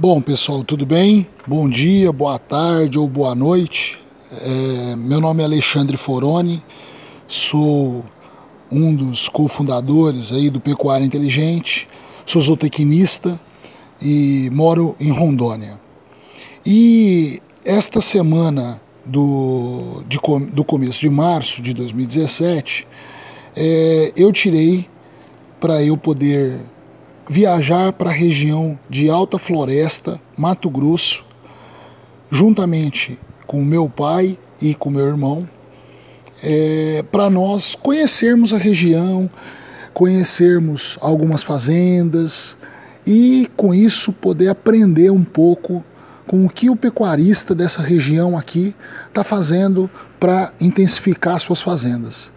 Bom, pessoal, tudo bem? Bom dia, boa tarde ou boa noite. É, meu nome é Alexandre Foroni, sou um dos cofundadores aí do Pecuária Inteligente, sou zootecnista e moro em Rondônia. E esta semana do, de, do começo de março de 2017, é, eu tirei para eu poder viajar para a região de Alta Floresta, Mato Grosso, juntamente com meu pai e com meu irmão, é, para nós conhecermos a região, conhecermos algumas fazendas e com isso poder aprender um pouco com o que o pecuarista dessa região aqui está fazendo para intensificar suas fazendas.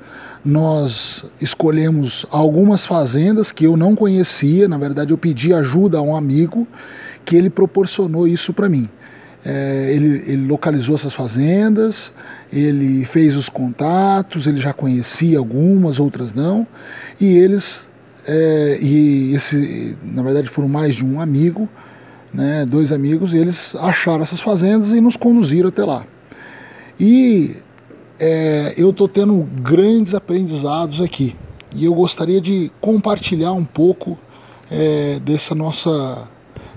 Nós escolhemos algumas fazendas que eu não conhecia, na verdade eu pedi ajuda a um amigo que ele proporcionou isso para mim. É, ele, ele, localizou essas fazendas, ele fez os contatos, ele já conhecia algumas, outras não, e eles, é, e esse, na verdade foram mais de um amigo, né, dois amigos, e eles acharam essas fazendas e nos conduziram até lá. E é, eu estou tendo grandes aprendizados aqui, e eu gostaria de compartilhar um pouco é, dessa nossa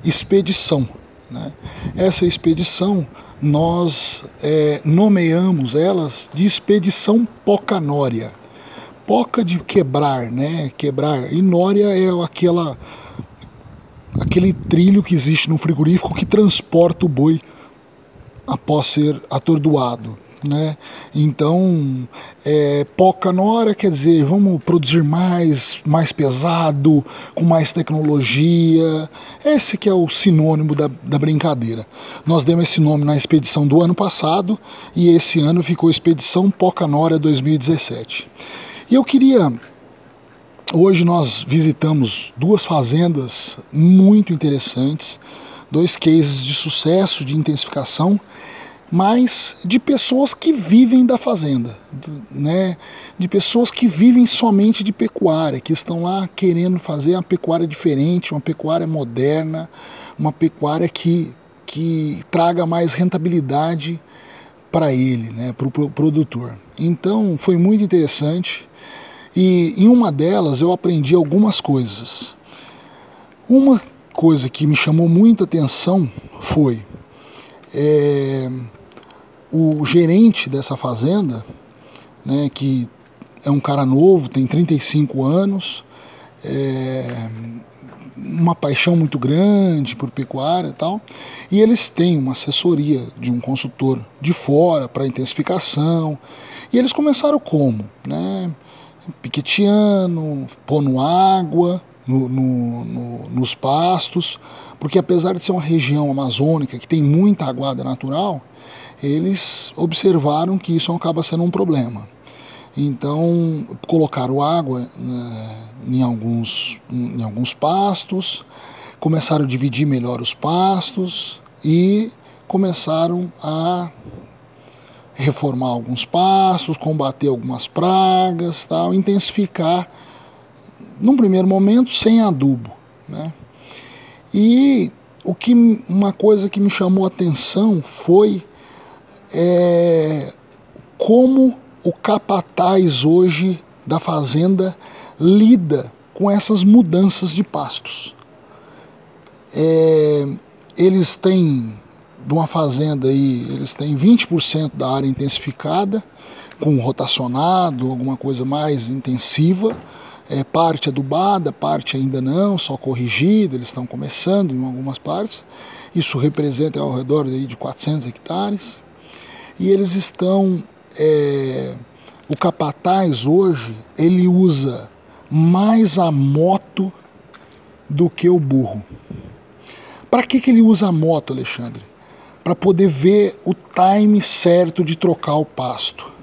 expedição. Né? Essa expedição nós é, nomeamos elas de expedição Pocanória. Poca de quebrar, né? Quebrar. E Nória é aquela aquele trilho que existe no frigorífico que transporta o boi após ser atordoado. Né? Então, é, pouca nora quer dizer, vamos produzir mais, mais pesado, com mais tecnologia. Esse que é o sinônimo da, da brincadeira. Nós demos esse nome na expedição do ano passado e esse ano ficou Expedição Poca Nora 2017. E eu queria Hoje nós visitamos duas fazendas muito interessantes, dois cases de sucesso de intensificação mas de pessoas que vivem da fazenda, né? de pessoas que vivem somente de pecuária, que estão lá querendo fazer uma pecuária diferente, uma pecuária moderna, uma pecuária que, que traga mais rentabilidade para ele, né? para o pro produtor. Então foi muito interessante e em uma delas eu aprendi algumas coisas. Uma coisa que me chamou muita atenção foi é, o gerente dessa fazenda, né, que é um cara novo, tem 35 anos, é, uma paixão muito grande por pecuária e tal, e eles têm uma assessoria de um consultor de fora para intensificação, e eles começaram como? Né, piqueteando, pondo água no, no, no, nos pastos, porque apesar de ser uma região amazônica que tem muita aguada natural, eles observaram que isso acaba sendo um problema. Então colocaram água né, em, alguns, em alguns pastos, começaram a dividir melhor os pastos e começaram a reformar alguns pastos, combater algumas pragas, tal, intensificar, num primeiro momento, sem adubo. Né? E o que, uma coisa que me chamou a atenção foi é, como o capataz hoje da fazenda lida com essas mudanças de pastos. É, eles têm, de uma fazenda aí, eles têm 20% da área intensificada, com rotacionado, alguma coisa mais intensiva, é, parte adubada, parte ainda não, só corrigida, eles estão começando em algumas partes. Isso representa ao redor de 400 hectares e eles estão. É, o capataz hoje ele usa mais a moto do que o burro. Para que, que ele usa a moto, Alexandre? Para poder ver o time certo de trocar o pasto.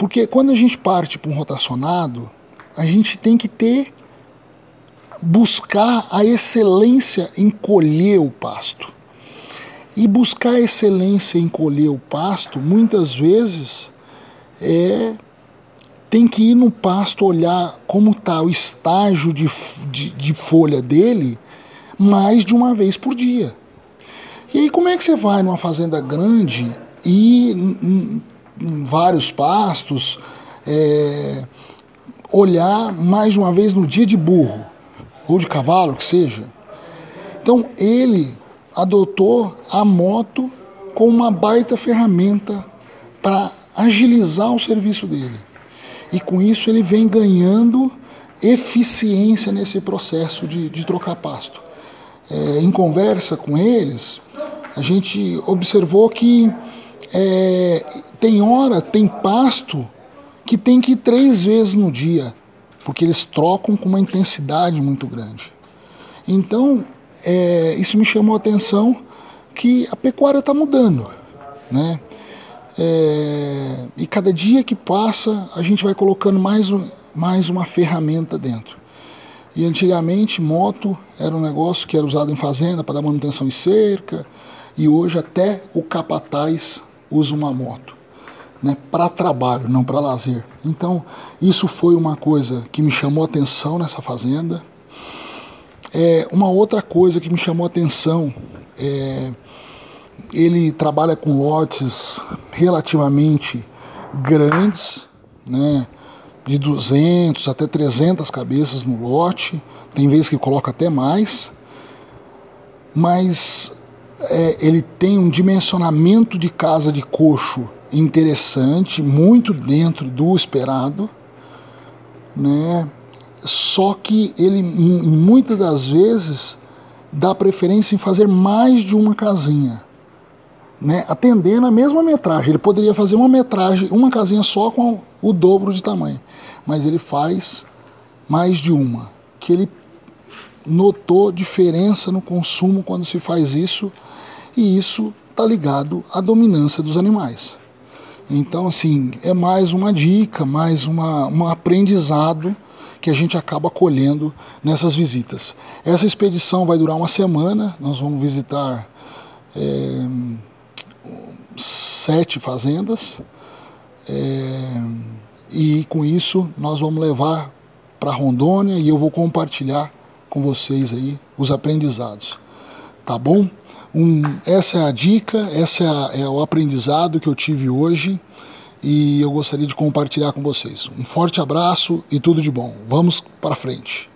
Porque quando a gente parte para um rotacionado, a gente tem que ter buscar a excelência em colher o pasto. E buscar excelência em colher o pasto, muitas vezes, é tem que ir no pasto olhar como está o estágio de, de, de folha dele, mais de uma vez por dia. E aí, como é que você vai numa fazenda grande e em, vários pastos é, olhar mais uma vez no dia de burro ou de cavalo, que seja? Então, ele adotou a moto como uma baita ferramenta para agilizar o serviço dele. E com isso ele vem ganhando eficiência nesse processo de, de trocar pasto. É, em conversa com eles, a gente observou que é, tem hora, tem pasto que tem que ir três vezes no dia, porque eles trocam com uma intensidade muito grande. Então, é, isso me chamou a atenção que a pecuária está mudando, né? É, e cada dia que passa a gente vai colocando mais, mais uma ferramenta dentro. E antigamente moto era um negócio que era usado em fazenda para dar manutenção em cerca, e hoje até o capataz usa uma moto, né, para trabalho, não para lazer. Então isso foi uma coisa que me chamou atenção nessa fazenda. É, uma outra coisa que me chamou atenção é ele trabalha com lotes relativamente grandes, né, de 200 até 300 cabeças no lote, tem vezes que coloca até mais, mas é, ele tem um dimensionamento de casa de coxo interessante, muito dentro do esperado, né? Só que ele muitas das vezes dá preferência em fazer mais de uma casinha né, atendendo a mesma metragem. Ele poderia fazer uma metragem, uma casinha só com o dobro de tamanho, mas ele faz mais de uma. Que ele notou diferença no consumo quando se faz isso, e isso está ligado à dominância dos animais. Então, assim, é mais uma dica, mais uma, um aprendizado que a gente acaba colhendo nessas visitas. Essa expedição vai durar uma semana, nós vamos visitar. É, sete fazendas é, e com isso nós vamos levar para Rondônia e eu vou compartilhar com vocês aí os aprendizados, tá bom? Um, essa é a dica, essa é, é o aprendizado que eu tive hoje e eu gostaria de compartilhar com vocês. Um forte abraço e tudo de bom. Vamos para frente.